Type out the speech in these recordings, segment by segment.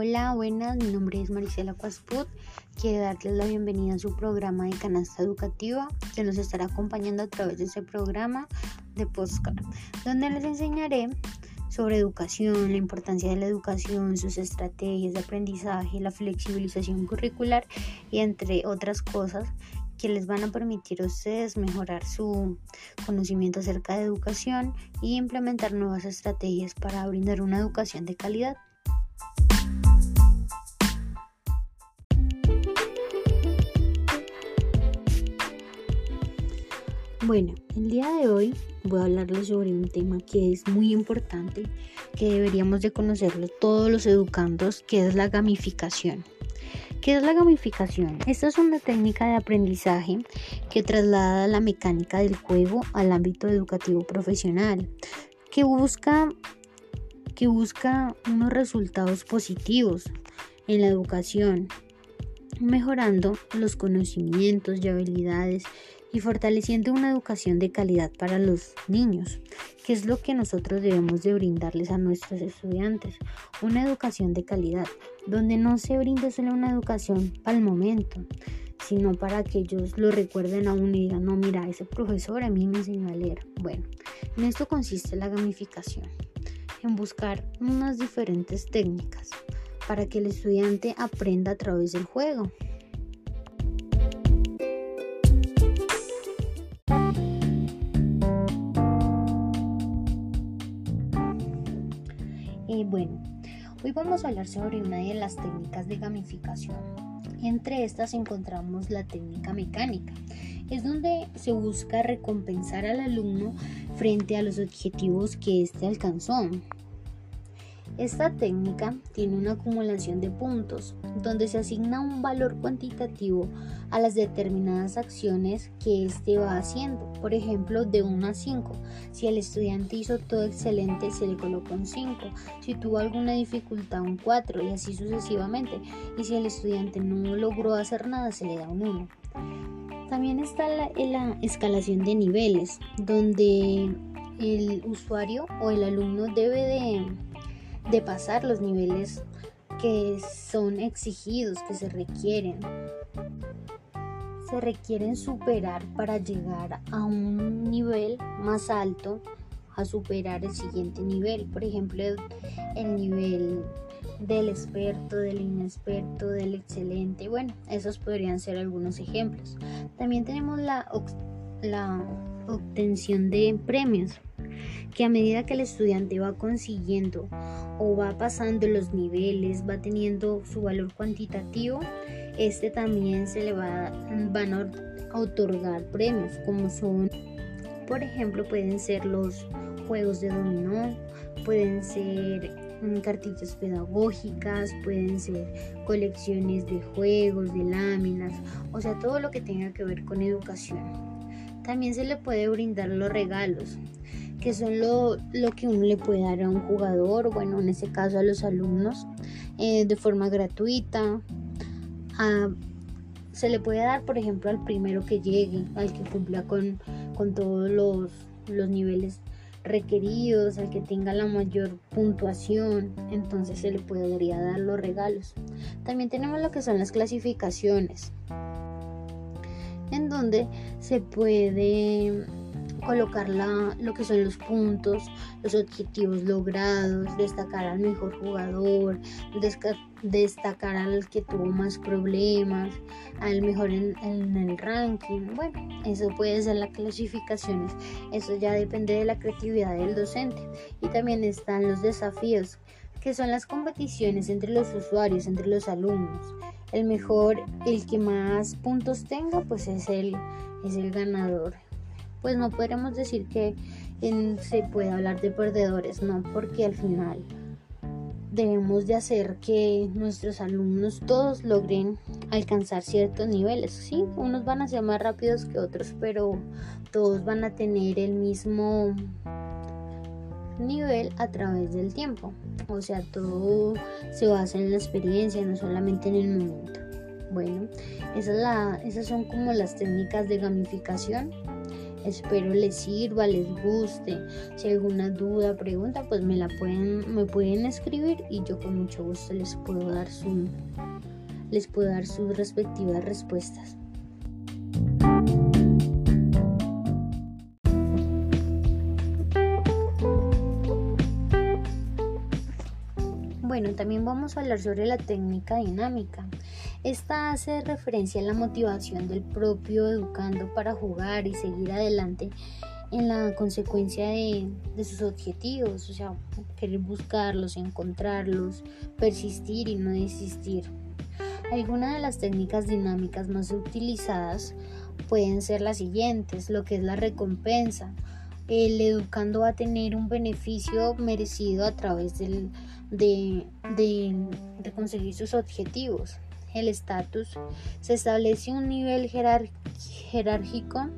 Hola, buenas, mi nombre es Maricela Cuasput. Quiero darles la bienvenida a su programa de canasta educativa que nos estará acompañando a través de ese programa de Postcard, donde les enseñaré sobre educación, la importancia de la educación, sus estrategias de aprendizaje, la flexibilización curricular y entre otras cosas que les van a permitir a ustedes mejorar su conocimiento acerca de educación y implementar nuevas estrategias para brindar una educación de calidad. Bueno, el día de hoy voy a hablarles sobre un tema que es muy importante, que deberíamos de conocerlo todos los educandos, que es la gamificación. ¿Qué es la gamificación? Esta es una técnica de aprendizaje que traslada la mecánica del juego al ámbito educativo profesional, que busca, que busca unos resultados positivos en la educación, mejorando los conocimientos y habilidades y fortaleciendo una educación de calidad para los niños, que es lo que nosotros debemos de brindarles a nuestros estudiantes, una educación de calidad, donde no se brinde solo una educación para el momento, sino para que ellos lo recuerden a uno y digan, no, mira, ese profesor a mí me enseñó a leer. Bueno, en esto consiste la gamificación, en buscar unas diferentes técnicas para que el estudiante aprenda a través del juego. Bueno, hoy vamos a hablar sobre una de las técnicas de gamificación. Entre estas encontramos la técnica mecánica. Es donde se busca recompensar al alumno frente a los objetivos que éste alcanzó. Esta técnica tiene una acumulación de puntos, donde se asigna un valor cuantitativo a las determinadas acciones que éste va haciendo. Por ejemplo, de 1 a 5. Si el estudiante hizo todo excelente, se le coloca un 5. Si tuvo alguna dificultad, un 4 y así sucesivamente. Y si el estudiante no logró hacer nada, se le da un 1. También está la, la escalación de niveles, donde el usuario o el alumno debe de de pasar los niveles que son exigidos, que se requieren. Se requieren superar para llegar a un nivel más alto, a superar el siguiente nivel. Por ejemplo, el nivel del experto, del inexperto, del excelente. Bueno, esos podrían ser algunos ejemplos. También tenemos la, la obtención de premios que a medida que el estudiante va consiguiendo o va pasando los niveles, va teniendo su valor cuantitativo, este también se le va, van a otorgar premios como son, por ejemplo, pueden ser los juegos de dominó, pueden ser mm, cartillas pedagógicas, pueden ser colecciones de juegos, de láminas, o sea, todo lo que tenga que ver con educación. También se le puede brindar los regalos, que son lo, que uno le puede dar a un jugador, bueno, en este caso a los alumnos, eh, de forma gratuita. se le puede dar, por ejemplo, al primero que llegue, al que cumpla con, con todos los, los niveles requeridos, al que tenga la mayor puntuación, entonces se le podría dar los regalos. También tenemos lo que son las clasificaciones, en donde se puede colocar lo que son los puntos, los objetivos logrados, destacar al mejor jugador, destacar al que tuvo más problemas, al mejor en, en, el ranking. Bueno, eso puede ser las clasificaciones. Eso ya depende de la creatividad del docente. Y también están los desafíos, que son las competiciones entre los usuarios, entre los alumnos. El mejor, el que más puntos tenga, pues es el, es el ganador pues no podríamos decir que se puede hablar de perdedores, no, porque al final debemos de hacer que nuestros alumnos todos logren alcanzar ciertos niveles. Sí, unos van a ser más rápidos que otros, pero todos van a tener el mismo nivel a través del tiempo. O sea, todo se basa en la experiencia, no solamente en el momento. Bueno, esas, la, esas son como las técnicas de gamificación Espero les sirva, les guste. Si hay alguna duda, pregunta, pues me la pueden, me pueden escribir y yo con mucho gusto les puedo dar su, les puedo dar sus respectivas respuestas. También vamos a hablar sobre la técnica dinámica. Esta hace referencia a la motivación del propio educando para jugar y seguir adelante en la consecuencia de, sus objetivos, o sea, querer buscarlos, encontrarlos, persistir y no desistir. Algunas de las técnicas dinámicas más utilizadas pueden ser las siguientes, lo que es la recompensa. El educando va a tener un beneficio merecido a través del, de, de conseguir sus objetivos el estatus, se establece un nivel jerárquico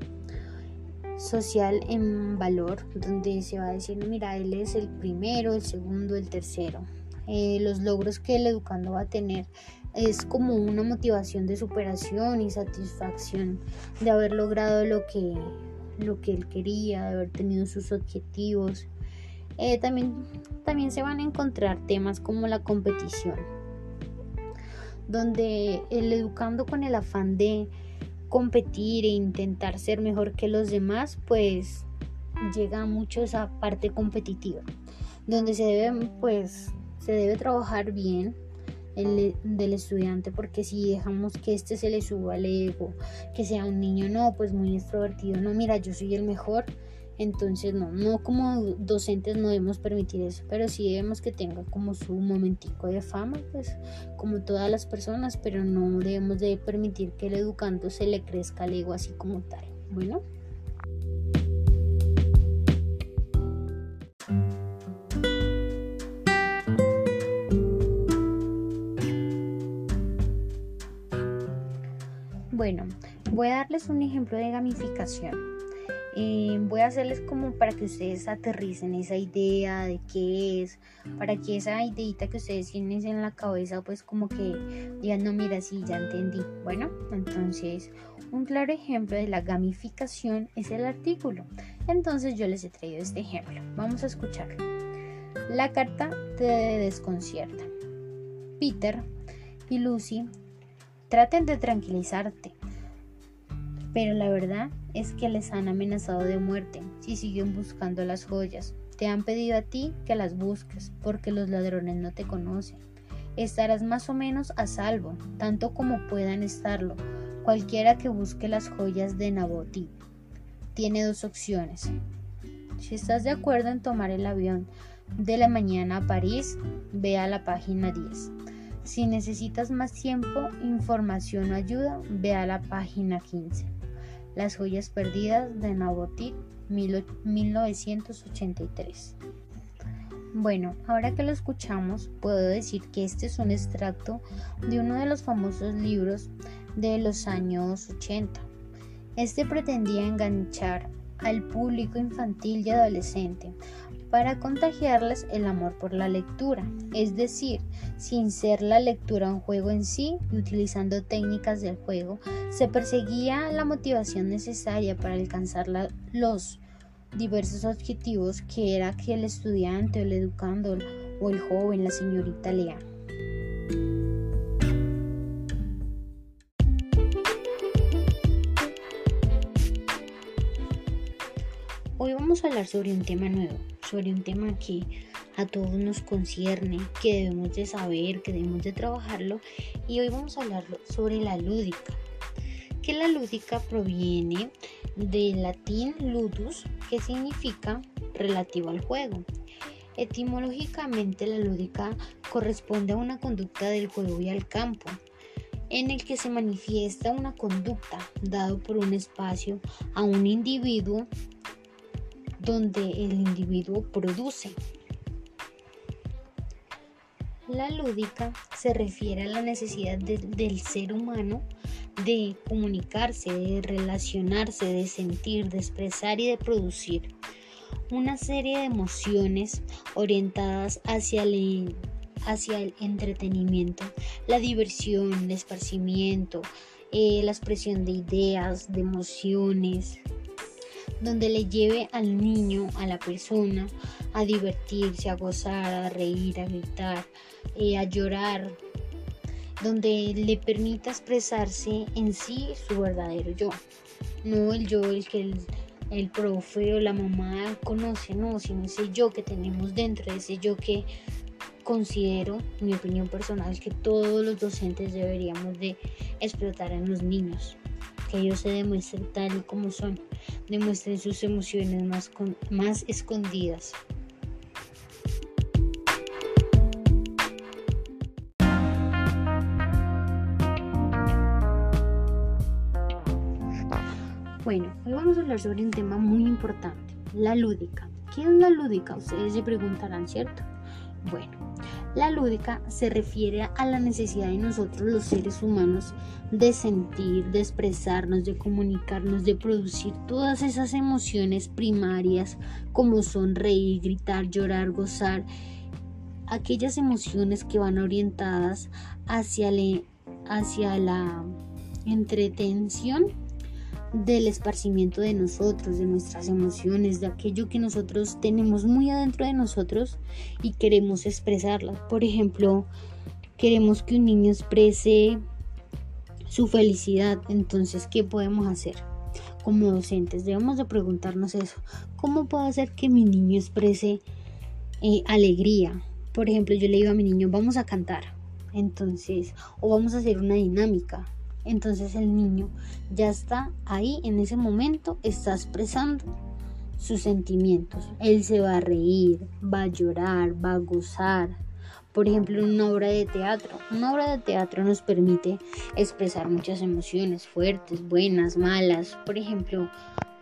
social en valor, donde se va a decir, mira, él es el primero, el segundo, el tercero. Eh, los logros que el educando va a tener es como una motivación de superación y satisfacción de haber logrado lo que, lo que él quería, de haber tenido sus objetivos. Eh, también, también se van a encontrar temas como la competición donde el educando con el afán de competir e intentar ser mejor que los demás, pues llega mucho esa parte competitiva, donde se debe, pues, se debe trabajar bien el, del estudiante, porque si dejamos que este se le suba al ego, que sea un niño, no, pues muy extrovertido, no, mira, yo soy el mejor, entonces, no, no como docentes no debemos permitir eso, pero sí debemos que tenga como su momentico de fama, pues como todas las personas, pero no debemos de permitir que el educando se le crezca el ego así como tal. Bueno. Bueno, voy a darles un ejemplo de gamificación. Eh, voy a hacerles como para que ustedes aterricen esa idea de qué es, para que esa ideita que ustedes tienen en la cabeza, pues como que digan, no, mira, sí, ya entendí. Bueno, entonces un claro ejemplo de la gamificación es el artículo. Entonces yo les he traído este ejemplo. Vamos a escucharlo. La carta te desconcierta. Peter y Lucy traten de tranquilizarte pero la verdad es que les han amenazado de muerte si siguen buscando las joyas. Te han pedido a ti que las busques porque los ladrones no te conocen. Estarás más o menos a salvo, tanto como puedan estarlo, cualquiera que busque las joyas de Naboti. Tiene dos opciones. Si estás de acuerdo en tomar el avión de la mañana a París, ve a la página 10. Si necesitas más tiempo, información o ayuda, ve a la página 15. Las joyas perdidas de Nabotit 1983. Bueno, ahora que lo escuchamos, puedo decir que este es un extracto de uno de los famosos libros de los años 80. Este pretendía enganchar al público infantil y adolescente para contagiarles el amor por la lectura, es decir, sin ser la lectura un juego en sí y utilizando técnicas del juego, se perseguía la motivación necesaria para alcanzar los diversos objetivos que era que el estudiante o el educando o el joven, la señorita lea. Hoy vamos a hablar sobre un tema nuevo, sobre un tema que a todos nos concierne, que debemos de saber, que debemos de trabajarlo y hoy vamos a hablar sobre la lúdica. Que la lúdica proviene del latín ludus, que significa relativo al juego. Etimológicamente la lúdica corresponde a una conducta del juego y al campo, en el que se manifiesta una conducta dado por un espacio a un individuo donde el individuo produce. La lúdica se refiere a la necesidad del ser humano de comunicarse, de relacionarse, de sentir, de expresar y de producir una serie de emociones orientadas hacia el, hacia el entretenimiento, la diversión, el esparcimiento, eh, la expresión de ideas, de emociones, donde le lleve al niño, a la persona, a divertirse, a gozar, a reír, a gritar, eh, a llorar, donde le permita expresarse en sí su verdadero yo, no el yo, el que el, el profe o la mamá conoce, no, sino ese yo que tenemos dentro, ese yo que considero, mi opinión personal, que todos los docentes deberíamos de explotar en los niños que ellos se demuestren tal y como son, demuestren sus emociones más, más escondidas. Bueno, hoy vamos a hablar sobre un tema muy importante, la lúdica. ¿Qué es la lúdica? Ustedes se preguntarán, ¿cierto? Bueno, la lúdica se refiere a la necesidad de nosotros los seres humanos de sentir, de expresarnos, de comunicarnos, de producir todas esas emociones primarias como son reír, gritar, llorar, gozar, aquellas emociones que van orientadas hacia, hacia la entretención del esparcimiento de nosotros, de nuestras emociones, de aquello que nosotros tenemos muy adentro de nosotros y queremos expresarlas. Por ejemplo, queremos que un niño exprese su felicidad, entonces, ¿qué podemos hacer? Como docentes debemos de preguntarnos eso. ¿Cómo puedo hacer que mi niño exprese eh, alegría? Por ejemplo, yo le digo a mi niño, vamos a cantar. Entonces, o vamos a hacer una dinámica entonces el niño ya está ahí en ese momento, está expresando sus sentimientos. Él se va a reír, va a llorar, va a gozar. Por ejemplo, una obra de teatro. Una obra de teatro nos permite expresar muchas emociones fuertes, buenas, malas. Por ejemplo,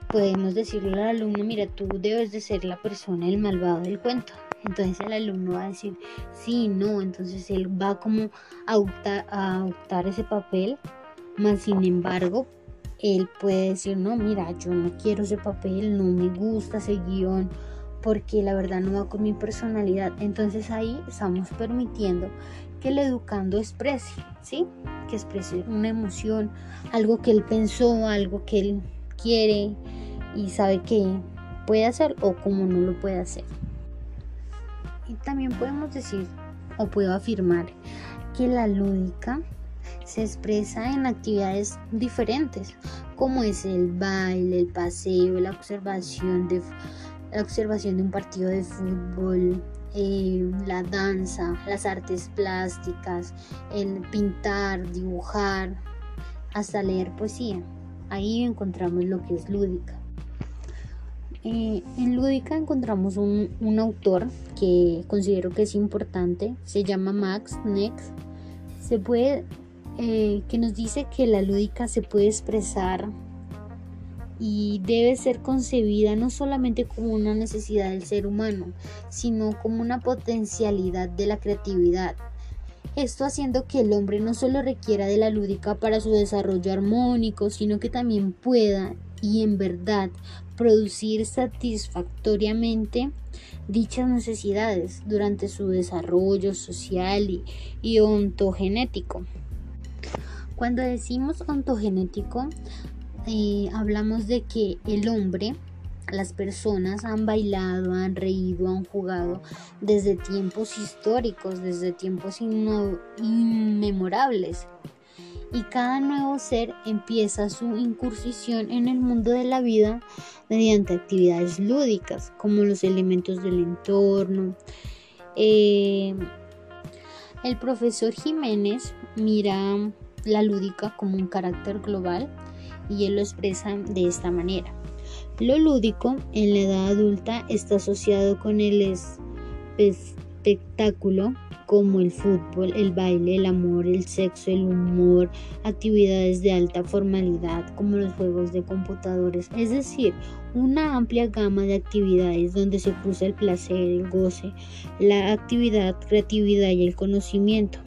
podemos decirle al alumno, mira, tú debes de ser la persona, el malvado del cuento. Entonces el alumno va a decir, sí, no. Entonces él va como a optar, a optar ese papel más sin embargo, él puede decir, no, mira, yo no quiero ese papel, no me gusta ese guion, porque la verdad no va con mi personalidad. Entonces ahí estamos permitiendo que el educando exprese, ¿sí? Que exprese una emoción, algo que él pensó, algo que él quiere y sabe que puede hacer o como no lo puede hacer. Y también podemos decir o puedo afirmar que la lúdica se expresa en actividades diferentes, como es el baile, el paseo, la observación de, la observación de un partido de fútbol, eh, la danza, las artes plásticas, el pintar, dibujar, hasta leer poesía. Ahí encontramos lo que es lúdica. Eh, en Lúdica encontramos un, un, autor que considero que es importante, se llama Max Nex. Se puede eh, que nos dice que la lúdica se puede expresar y debe ser concebida no solamente como una necesidad del ser humano, sino como una potencialidad de la creatividad. Esto haciendo que el hombre no solo requiera de la lúdica para su desarrollo armónico, sino que también pueda y en verdad producir satisfactoriamente dichas necesidades durante su desarrollo social y, y ontogenético. Cuando decimos ontogenético, eh, hablamos de que el hombre, las personas han bailado, han reído, han jugado desde tiempos históricos, desde tiempos inmemorables. Y cada nuevo ser empieza su incursión en el mundo de la vida mediante actividades lúdicas, como los elementos del entorno. Eh, el profesor Jiménez mira la lúdica como un carácter global y él lo expresa de esta manera. Lo lúdico en la edad adulta está asociado con el espectáculo como el fútbol, el baile, el amor, el sexo, el humor, actividades de alta formalidad como los juegos de computadores, es decir, una amplia gama de actividades donde se cruza el placer, el goce, la actividad, creatividad y el conocimiento.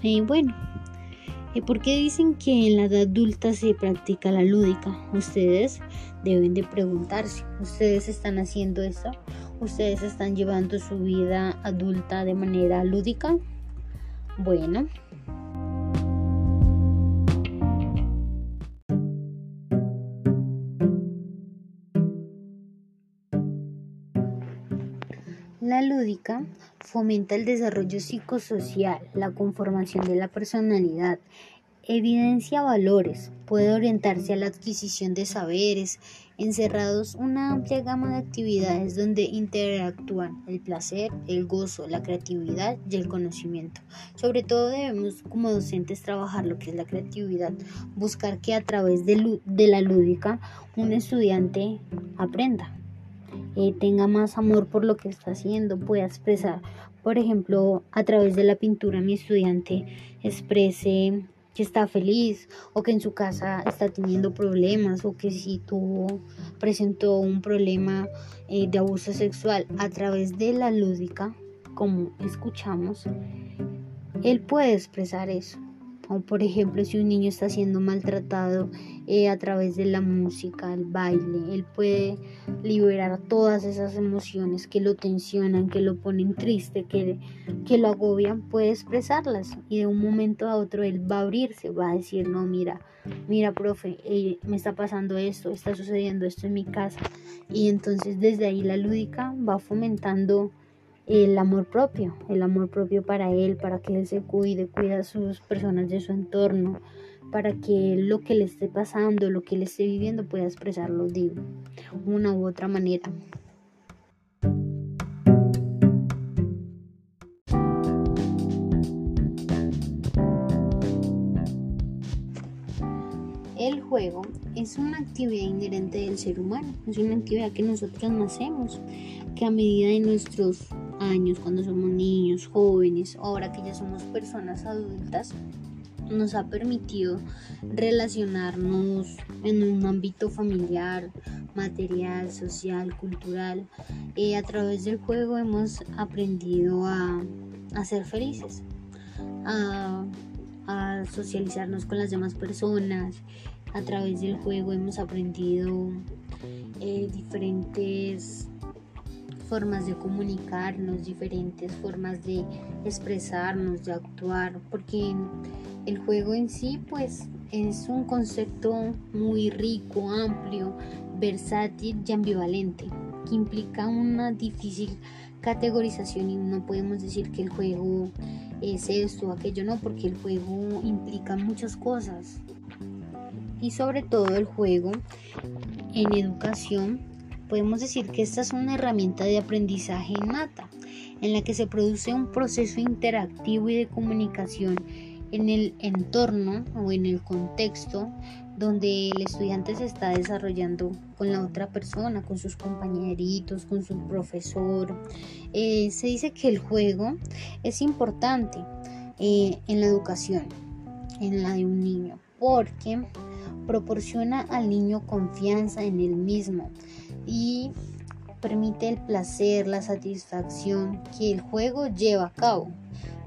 Y bueno, ¿Y por qué dicen que en la edad adulta se practica la lúdica? Ustedes deben de preguntarse, ¿ustedes están haciendo eso? ¿Ustedes están llevando su vida adulta de manera lúdica? Bueno. Lúdica fomenta el desarrollo psicosocial, la conformación de la personalidad, evidencia valores, puede orientarse a la adquisición de saberes, encerrados una amplia gama de actividades donde interactúan el placer, el gozo, la creatividad y el conocimiento. Sobre todo debemos como docentes trabajar lo que es la creatividad, buscar que a través de, la lúdica un estudiante aprenda. Eh, tenga más amor por lo que está haciendo, pueda expresar, por ejemplo, a través de la pintura mi estudiante exprese que está feliz o que en su casa está teniendo problemas o que si tuvo, presentó un problema eh, de abuso sexual a través de la lúdica, como escuchamos, él puede expresar eso. O por ejemplo, si un niño está siendo maltratado eh, a través de la música, el baile, él puede liberar todas esas emociones que lo tensionan, que lo ponen triste, que, que lo agobian, puede expresarlas y de un momento a otro él va a abrirse, va a decir, no, mira, mira, profe, eh, me está pasando esto, está sucediendo esto en mi casa. Y entonces desde ahí la lúdica va fomentando el amor propio, el amor propio para él, para que él se cuide, cuida a sus personas de su entorno, para que lo que le esté pasando, lo que le esté viviendo pueda expresarlo de una u otra manera. El juego es una actividad inherente del ser humano, es una actividad que nosotros nacemos, que a medida de nuestros años, cuando somos niños, jóvenes, ahora que ya somos personas adultas, nos ha permitido relacionarnos en un ámbito familiar, material, social, cultural. y a través del juego hemos aprendido a, ser felices, a, socializarnos con las demás personas. A través del juego hemos aprendido eh, diferentes formas de comunicarnos, diferentes formas de expresarnos, de actuar, porque el juego en sí pues es un concepto muy rico, amplio, versátil y ambivalente, que implica una difícil categorización y no podemos decir que el juego es esto o aquello, no, porque el juego implica muchas cosas. Y sobre todo el juego en educación podemos decir que esta es una herramienta de aprendizaje innata, en la que se produce un proceso interactivo y de comunicación en el entorno o en el contexto donde el estudiante se está desarrollando con la otra persona, con sus compañeritos, con su profesor. Eh, se dice que el juego es importante eh, en la educación, en la de un niño, porque proporciona al niño confianza en él mismo, y permite el placer, la satisfacción que el juego lleva a cabo.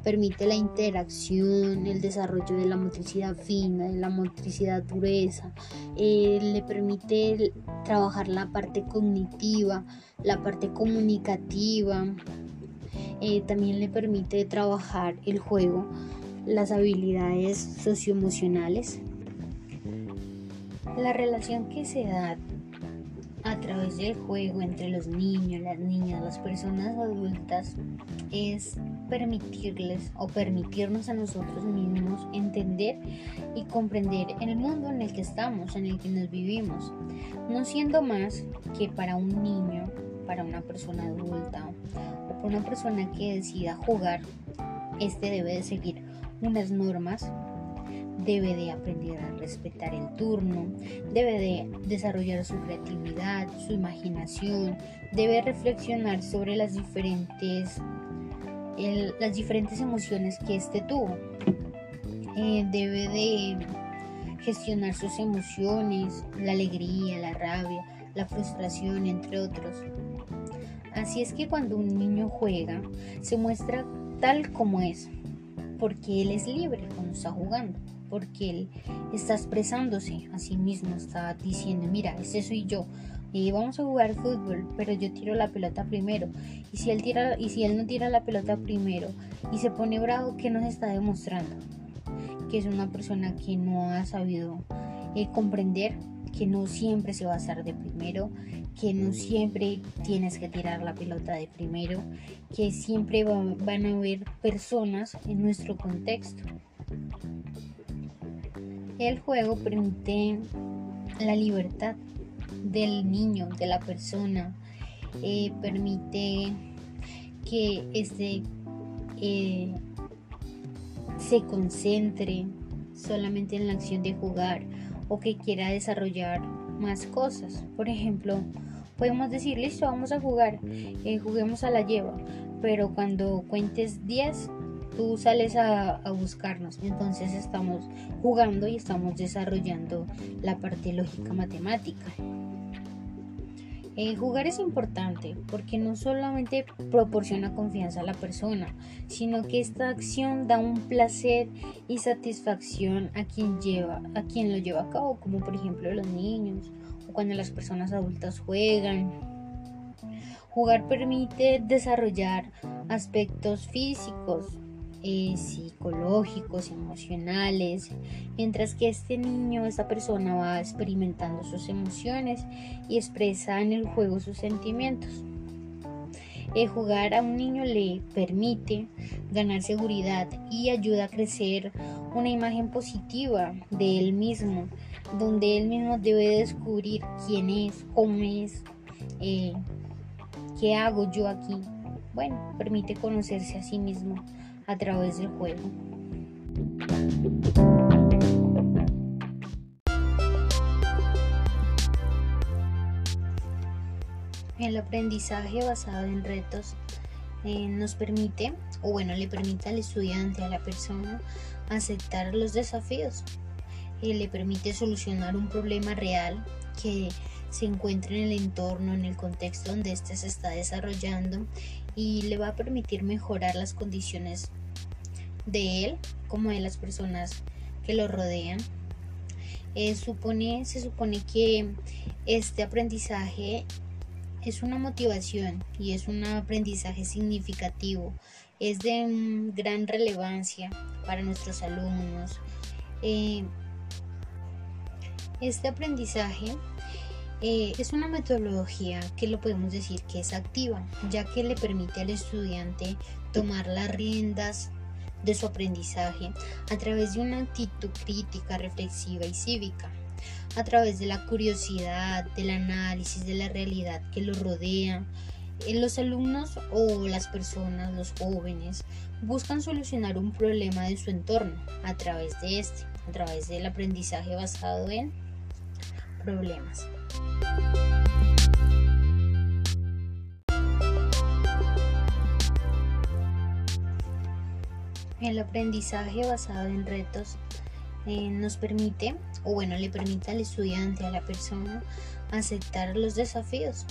Permite la interacción, el desarrollo de la motricidad fina, de la motricidad dureza, eh, le permite trabajar la parte cognitiva, la parte comunicativa, eh, también le permite trabajar el juego, las habilidades socioemocionales. La relación que se da a través del juego entre los niños, las niñas, las personas adultas es permitirles o permitirnos a nosotros mismos entender y comprender el mundo en el que estamos, en el que nos vivimos, no siendo más que para un niño, para una persona adulta o para una persona que decida jugar, este debe de seguir unas normas debe de aprender a respetar el turno, debe de desarrollar su creatividad, su imaginación, debe reflexionar sobre las diferentes, las diferentes emociones que éste tuvo. Eh, debe de gestionar sus emociones, la alegría, la rabia, la frustración, entre otros. Así es que cuando un niño juega, se muestra tal como es, porque él es libre cuando está jugando porque él está expresándose a sí mismo, está diciendo, mira, ese soy yo, y vamos a jugar fútbol, pero yo tiro la pelota primero. Y si él tira y si él no tira la pelota primero y se pone bravo, ¿qué nos está demostrando? Que es una persona que no ha sabido eh, comprender que no siempre se va a hacer de primero, que no siempre tienes que tirar la pelota de primero, que siempre van a haber personas en nuestro contexto. El juego permite la libertad del niño, de la persona, eh, permite que este eh, se concentre solamente en la acción de jugar o que quiera desarrollar más cosas. Por ejemplo, podemos decir, listo, vamos a jugar, eh, juguemos a la lleva, pero cuando cuentes 10, tú sales a, a, buscarnos. Entonces estamos jugando y estamos desarrollando la parte lógica matemática. Jugar es importante porque no solamente proporciona confianza a la persona, sino que esta acción da un placer y satisfacción a quien lleva, a quien lo lleva a cabo, como por ejemplo los niños o cuando las personas adultas juegan. Jugar permite desarrollar aspectos físicos, eh, psicológicos, emocionales, mientras que este niño, esta persona va experimentando sus emociones y expresa en el juego sus sentimientos. El jugar a un niño le permite ganar seguridad y ayuda a crecer una imagen positiva de él mismo, donde él mismo debe descubrir quién es, cómo es, eh, qué hago yo aquí. Bueno, permite conocerse a sí mismo a través del juego. El aprendizaje basado en retos eh, nos permite, o bueno, le permite al estudiante, a la persona, aceptar los desafíos. Eh, le permite solucionar un problema real que se encuentra en el entorno, en el contexto donde éste se está desarrollando y le va a permitir mejorar las condiciones de él como de las personas que lo rodean. Eh, se supone que este aprendizaje es una motivación y es un aprendizaje significativo, es de gran relevancia para nuestros alumnos. Eh, este aprendizaje eh, es una metodología que lo podemos decir que es activa, ya que le permite al estudiante tomar las riendas de su aprendizaje a través de una actitud crítica, reflexiva y cívica, a través de la curiosidad, del análisis de la realidad que los rodea. Eh, los alumnos o las personas, los jóvenes, buscan solucionar un problema de su entorno a través de este, a través del aprendizaje basado en problemas. El aprendizaje basado en retos eh, nos permite, o bueno, le permite al estudiante, a la persona, aceptar los desafíos.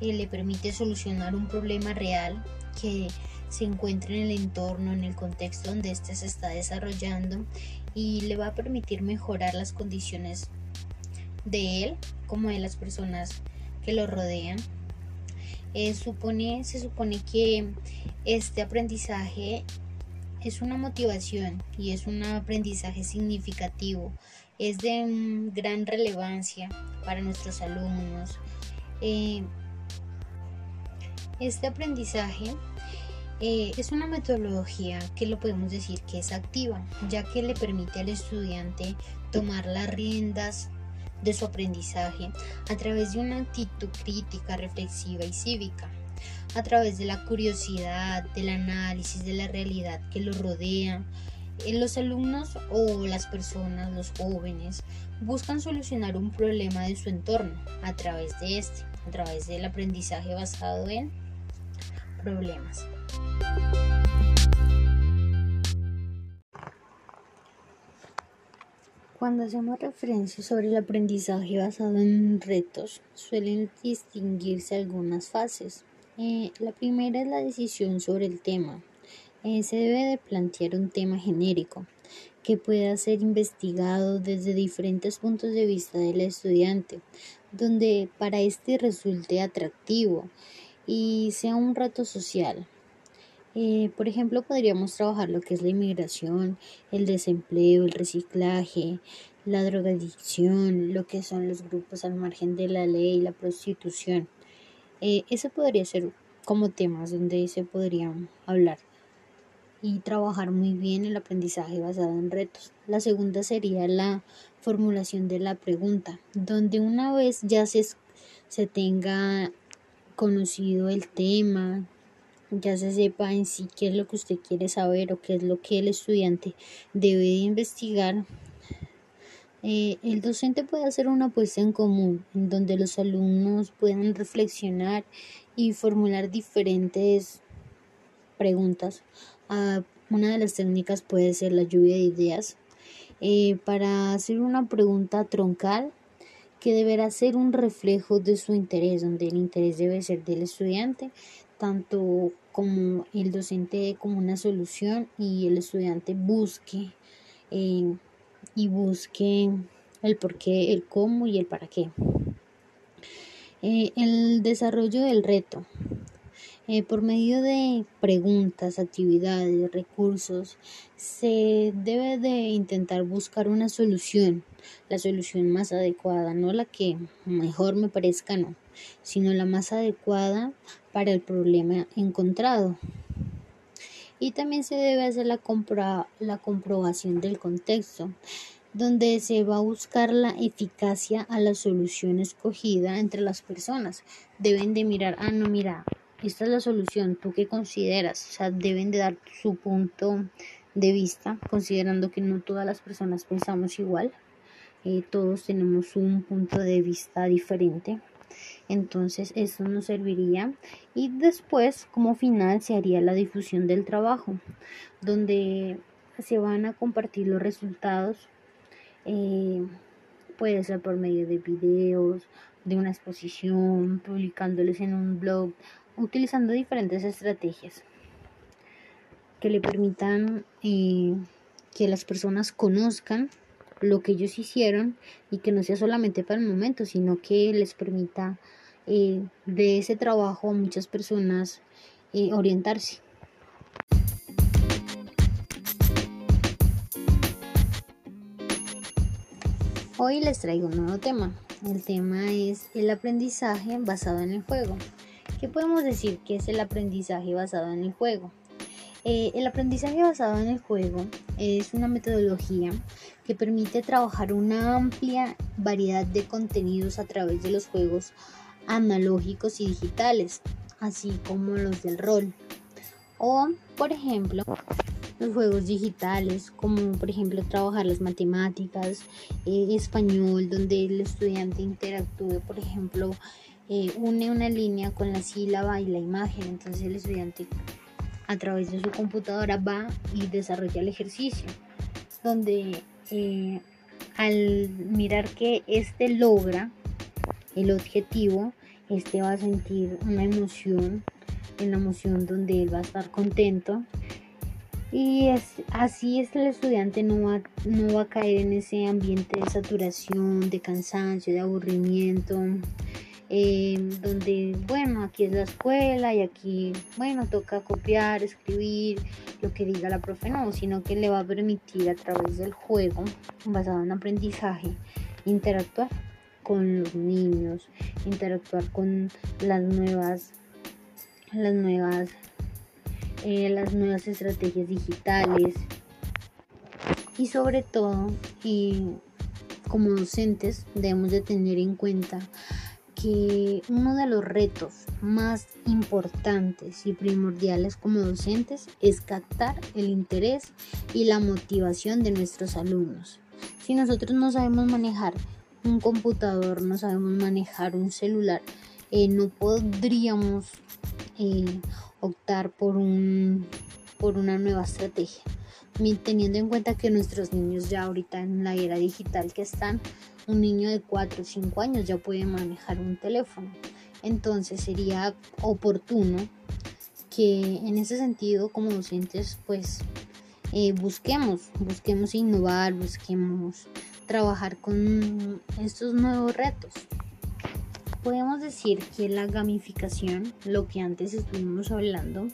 Eh, le permite solucionar un problema real que se encuentra en el entorno, en el contexto donde éste se está desarrollando y le va a permitir mejorar las condiciones de él como de las personas que lo rodean. Eh, se supone que este aprendizaje es una motivación y es un aprendizaje significativo, es de gran relevancia para nuestros alumnos. Eh, este aprendizaje eh, es una metodología que lo podemos decir que es activa, ya que le permite al estudiante tomar las riendas de su aprendizaje a través de una actitud crítica, reflexiva y cívica a través de la curiosidad, del análisis de la realidad que los rodea. Eh, los alumnos o las personas, los jóvenes, buscan solucionar un problema de su entorno a través de este, a través del aprendizaje basado en problemas. Cuando hacemos referencia sobre el aprendizaje basado en retos, suelen distinguirse algunas fases. Eh, la primera es la decisión sobre el tema. Eh, se debe de plantear un tema genérico que pueda ser investigado desde diferentes puntos de vista del estudiante, donde para este resulte atractivo y sea un rato social. Eh, por ejemplo, podríamos trabajar lo que es la inmigración, el desempleo, el reciclaje, la drogadicción, lo que son los grupos al margen de la ley, la prostitución. Eh, ese podría ser como temas donde se podrían hablar y trabajar muy bien el aprendizaje basado en retos. La segunda sería la formulación de la pregunta, donde una vez ya se, se tenga conocido el tema, ya se sepa en sí qué es lo que usted quiere saber o qué es lo que el estudiante debe de investigar, eh, el docente puede hacer una puesta en común en donde los alumnos puedan reflexionar y formular diferentes preguntas. Ah, una de las técnicas puede ser la lluvia de ideas. Eh, para hacer una pregunta troncal que deberá ser un reflejo de su interés, donde el interés debe ser del estudiante, tanto como el docente como una solución y el estudiante busque eh, y busque el por qué, el cómo y el para qué. Eh, el desarrollo del reto. Eh, por medio de preguntas, actividades, recursos, se debe de intentar buscar una solución, la solución más adecuada, no la que mejor me parezca, no, sino la más adecuada para el problema encontrado. Y también se debe hacer la, la comprobación del contexto, donde se va a buscar la eficacia a la solución escogida entre las personas. Deben de mirar, ah, no, mira, esta es la solución, ¿tú qué consideras? O sea, deben de dar su punto de vista, considerando que no todas las personas pensamos igual, eh, todos tenemos un punto de vista diferente. Entonces eso nos serviría. Y después como final se haría la difusión del trabajo donde se van a compartir los resultados eh, puede ser por medio de videos, de una exposición, publicándoles en un blog utilizando diferentes estrategias que le permitan eh, que las personas conozcan lo que ellos hicieron y que no sea solamente para el momento, sino que les permita eh, de ese trabajo a muchas personas eh, orientarse. Hoy les traigo un nuevo tema. El tema es el aprendizaje basado en el juego. ¿Qué podemos decir que es el aprendizaje basado en el juego? Eh, el aprendizaje basado en el juego es una metodología que permite trabajar una amplia variedad de contenidos a través de los juegos analógicos y digitales, así como los del rol. O, por ejemplo, los juegos digitales, como por ejemplo trabajar las matemáticas, eh, español, donde el estudiante interactúe, por ejemplo, eh, une una línea con la sílaba y la imagen. Entonces el estudiante a través de su computadora va y desarrolla el ejercicio, donde eh, al mirar que este logra el objetivo, este va a sentir una emoción, en la emoción donde él va a estar contento. Y es, así es el estudiante no va, no va a caer en ese ambiente de saturación, de cansancio, de aburrimiento, Em, donde, bueno, aquí es la escuela y aquí, bueno, toca copiar, escribir, lo que diga la profe, no, sino que le va a permitir a través del juego, basado en aprendizaje, interactuar con los niños, interactuar con las nuevas, las nuevas, eh, las nuevas estrategias digitales y sobre todo, como docentes debemos de tener en cuenta que uno de los retos más importantes y primordiales como docentes es captar el interés y la motivación de nuestros alumnos. Si nosotros no sabemos manejar un computador, no sabemos manejar un celular, eh, no podríamos eh, optar por, un, por una nueva estrategia. Teniendo en cuenta que nuestros niños ya ahorita en la era digital que están, un niño de 4 o 5 años ya puede manejar un teléfono. Entonces sería oportuno que en ese sentido como docentes pues eh, busquemos, busquemos innovar, busquemos trabajar con estos nuevos retos. Podemos decir que la gamificación, lo que antes estuvimos hablando,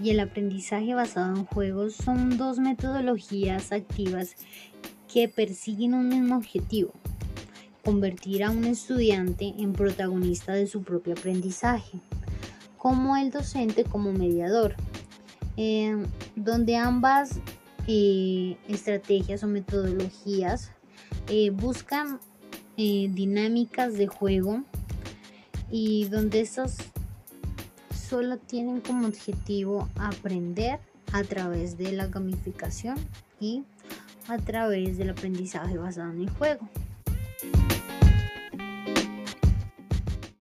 y el aprendizaje basado en juegos son dos metodologías activas que persiguen un mismo objetivo, convertir a un estudiante en protagonista de su propio aprendizaje, como el docente como mediador, eh, donde ambas eh, estrategias o metodologías eh, buscan dinámicas de juego y donde estas solo tienen como objetivo aprender a través de la gamificación y a través del aprendizaje basado en el juego.